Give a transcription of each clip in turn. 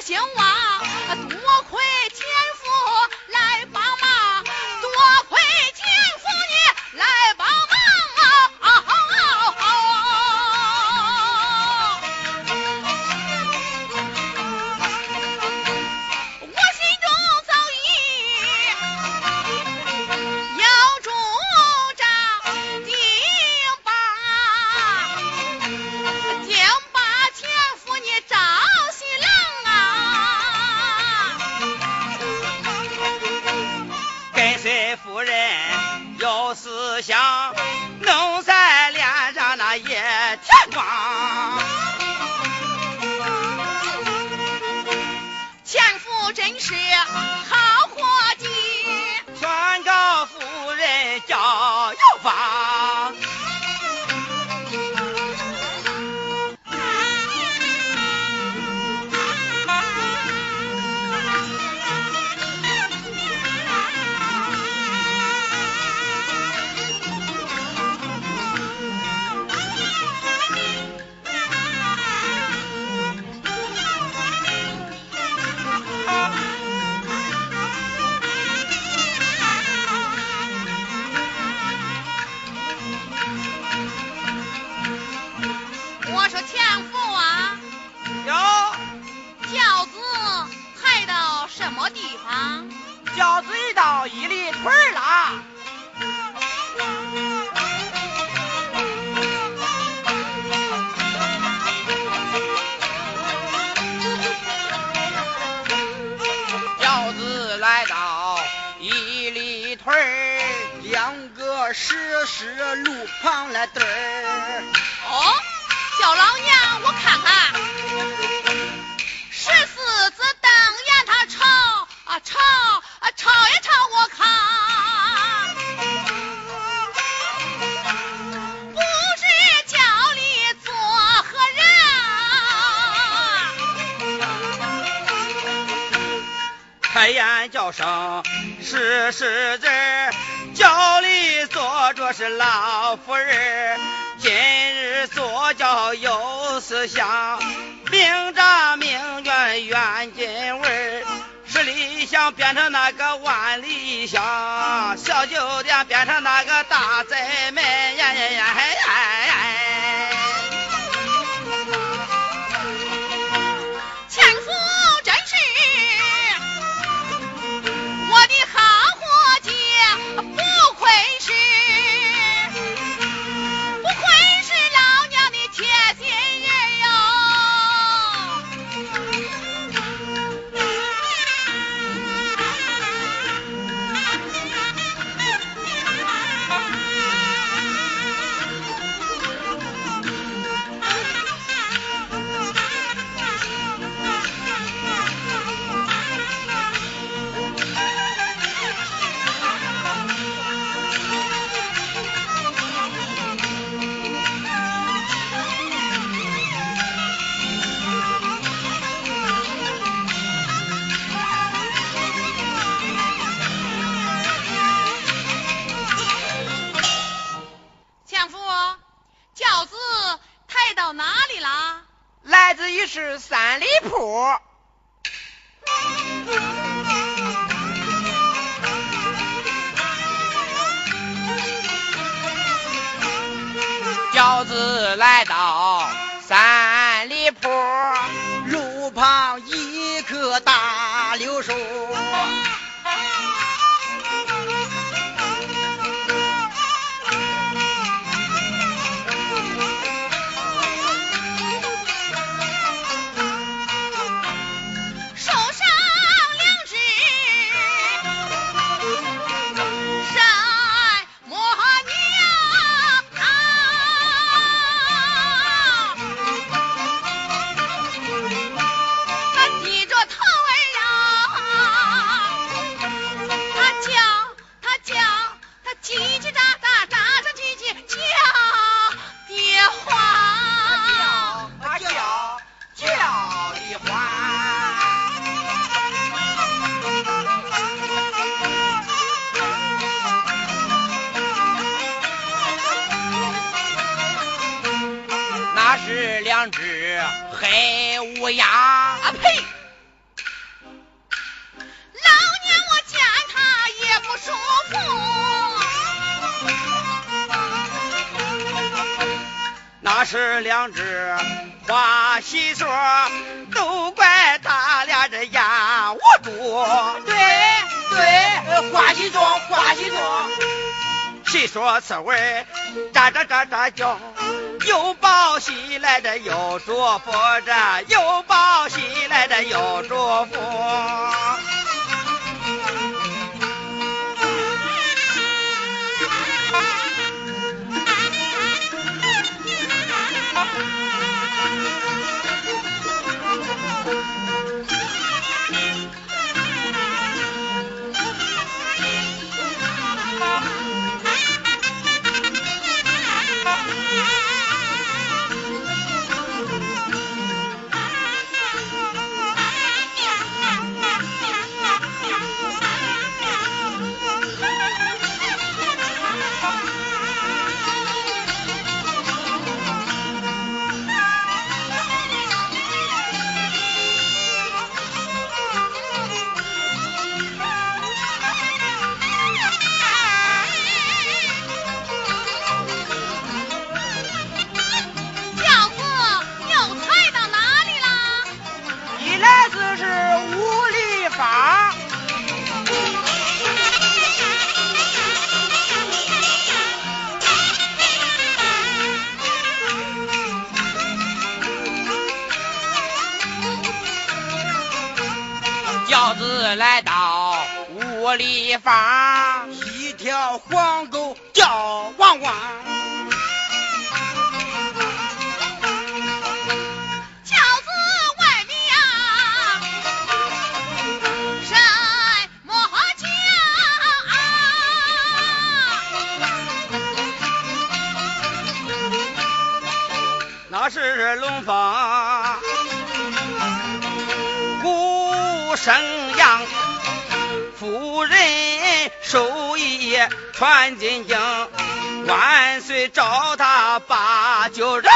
行，我。轿子到一里屯了。轿子来到一里屯，两个石狮路旁的对。哦，叫老娘我看看。生是狮子，轿里坐着是老夫人。今日坐轿又是想，名扎名远远近闻。十里香变成那个万里香，小酒店变成那个大宅门。风鼓声扬，夫人手艺传进京，万岁召他把酒让。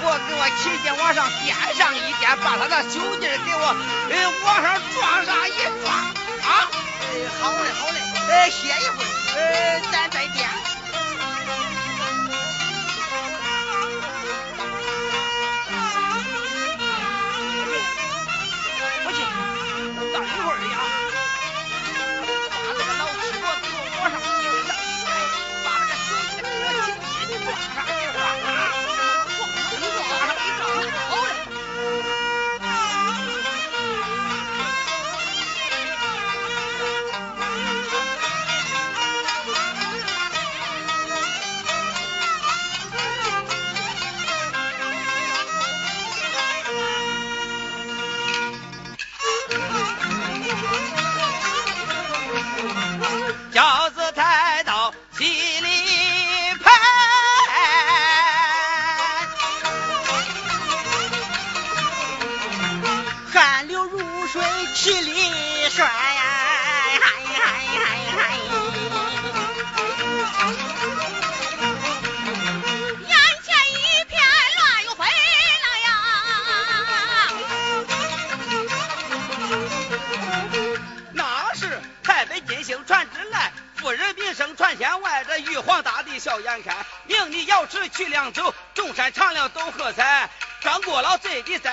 个老七伯给我起劲往上垫上一颠，把他的酒劲给我呃往上撞上一撞啊！好嘞好嘞，呃歇一会儿，呃咱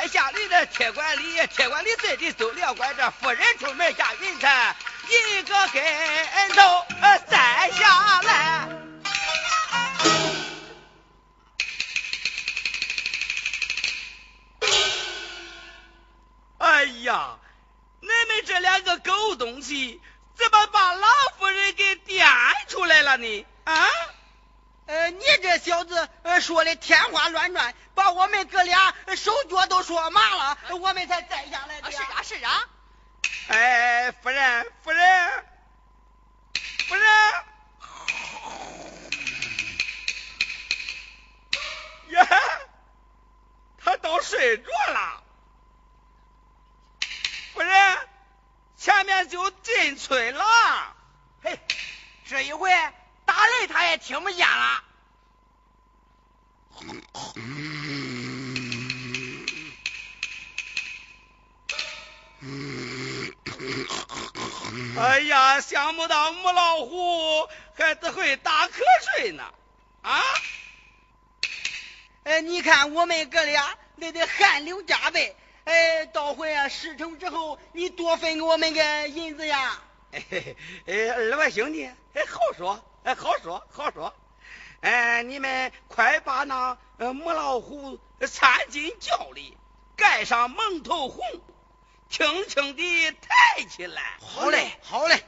醉的在下里的铁拐李，铁拐李醉的走了拐。这夫人出门嫁人才，一个跟头就进村了。嘿，这一回。打雷他也听不见了。哎呀，想不到母老虎还只会打瞌睡呢！啊？哎，你看我们哥俩累得汗流浃背。哎，到回啊事成之后，你多分给我们个银子呀。哎，二位兄弟，哎，好说。哎，好说好说，哎，你们快把那母老虎掺进轿里，盖上蒙头红，轻轻地抬起来。好嘞，好嘞。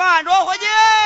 慢着，伙计。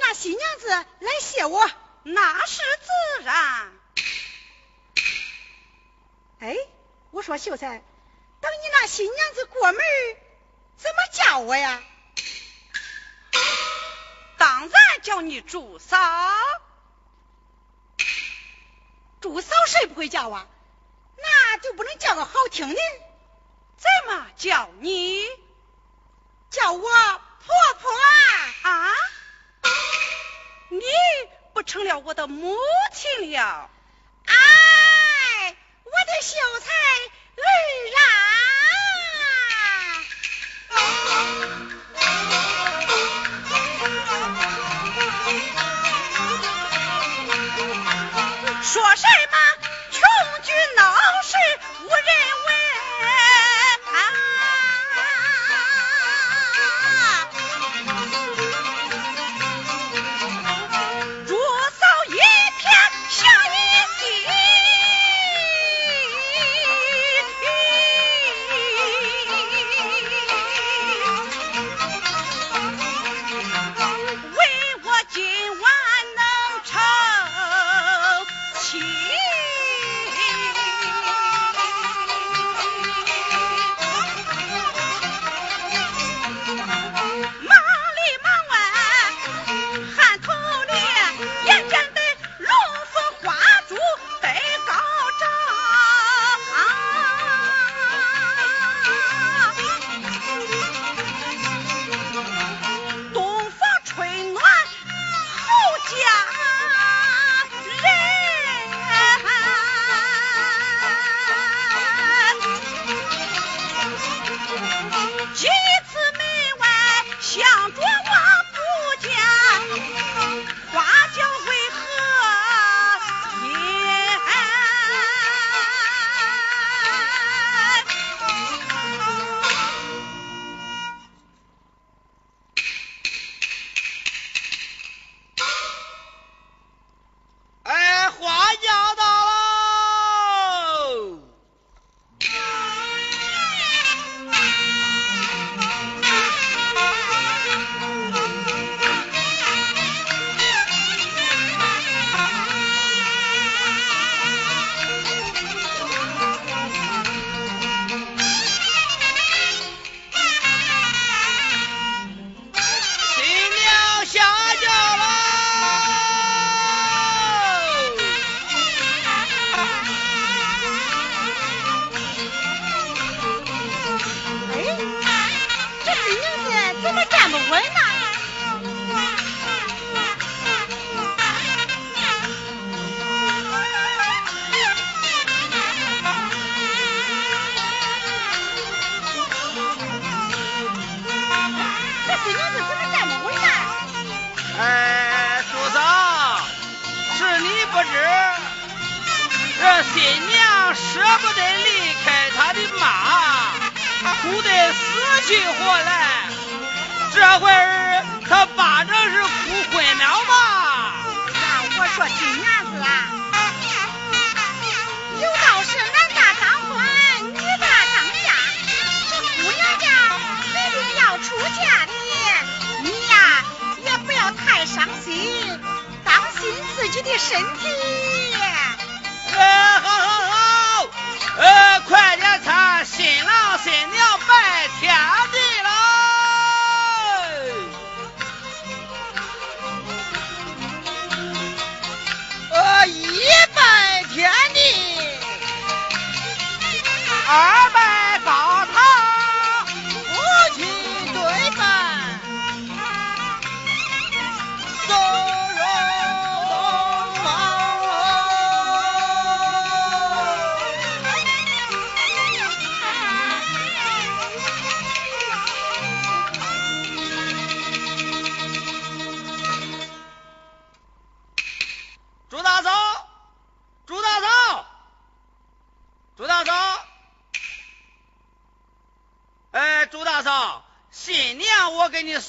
那新娘子来谢我那是自然。哎我说秀才等你那新娘子过门怎么叫我呀？当然叫你朱嫂。朱嫂谁不会叫啊？那就不能叫个好听的怎么叫你叫我婆婆啊？啊？你不成了我的母亲了哎我的秀才儿啊说什么穷居闹市无人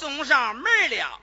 送上门了。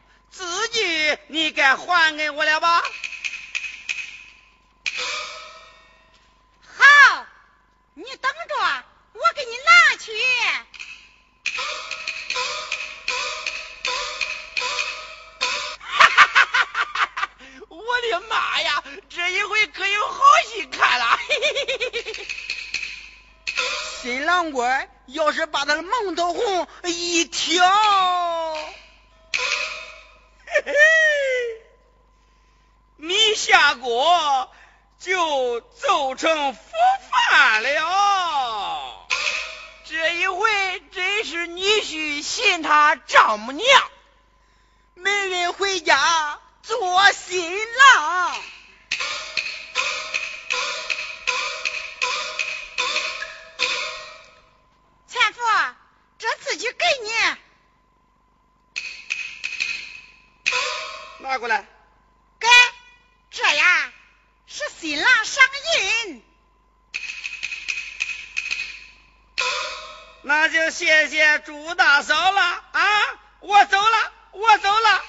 朱大嫂了啊！我走了，我走了。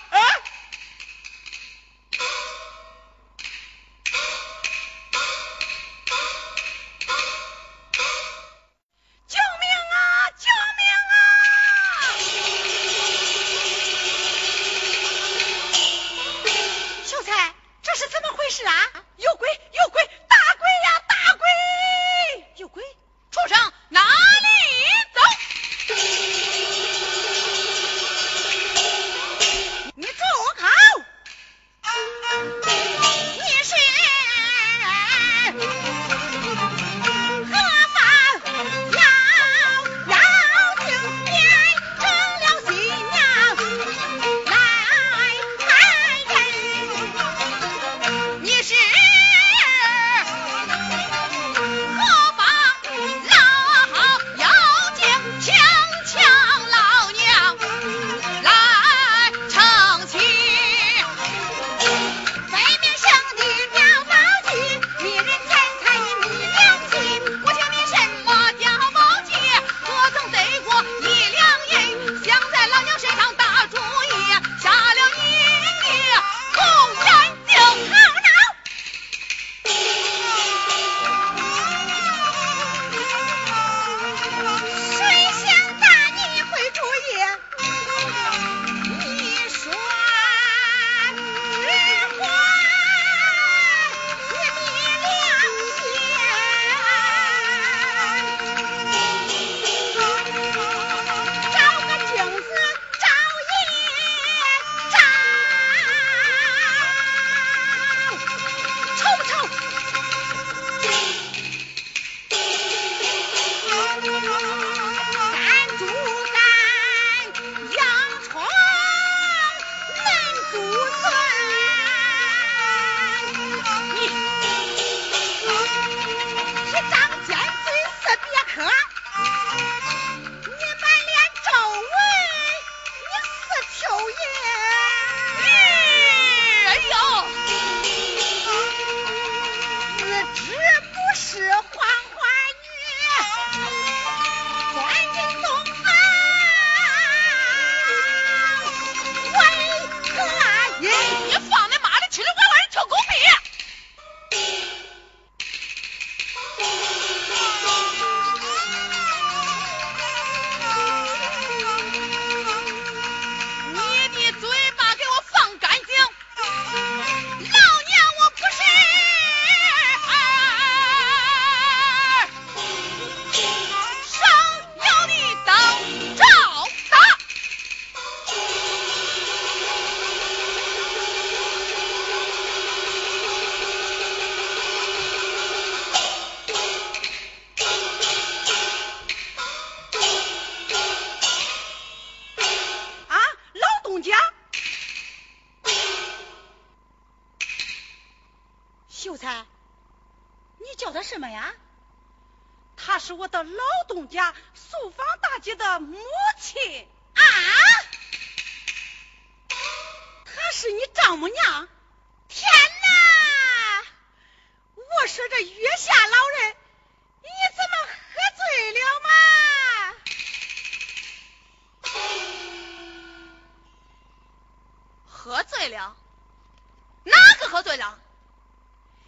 哪个喝醉了？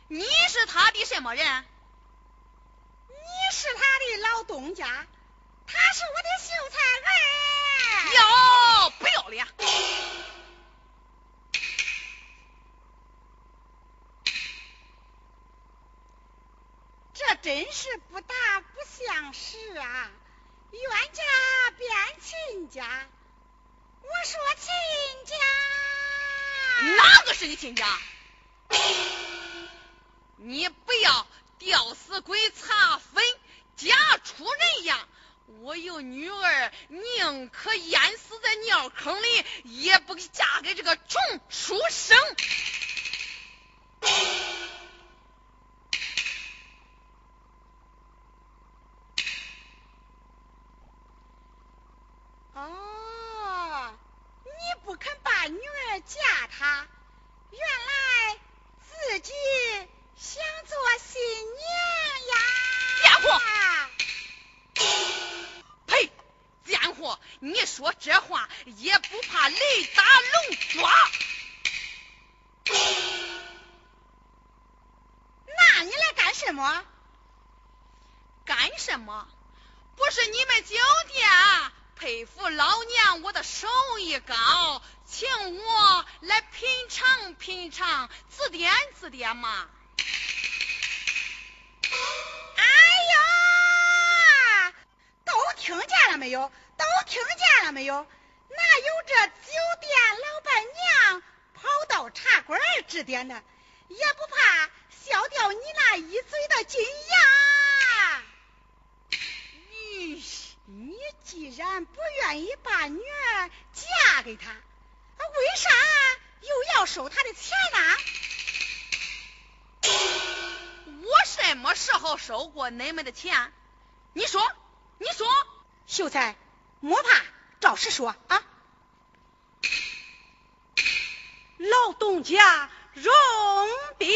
你是他的什么人？你是他的老东家他是我的秀才儿。哟不要脸。这真是不打不相识啊冤家变亲家。我说亲家。哪个是你亲家？你不要吊死鬼查坟，假出人样！我有女儿，宁可淹死在尿坑里，也不嫁给这个穷书生。们酒店佩服老娘我的手艺高，请我来品尝品尝，指点指点嘛。哎呀，都听见了没有？都听见了没有？哪有这酒店老板娘跑到茶馆指点的？也不怕笑掉你那一嘴的金牙？咦，你既然不愿意把女儿嫁给他，为啥又要收他的钱呢？我什么时候收过你们的钱？你说，你说，秀才，莫怕，照实说啊。老东家容禀。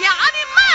يا 门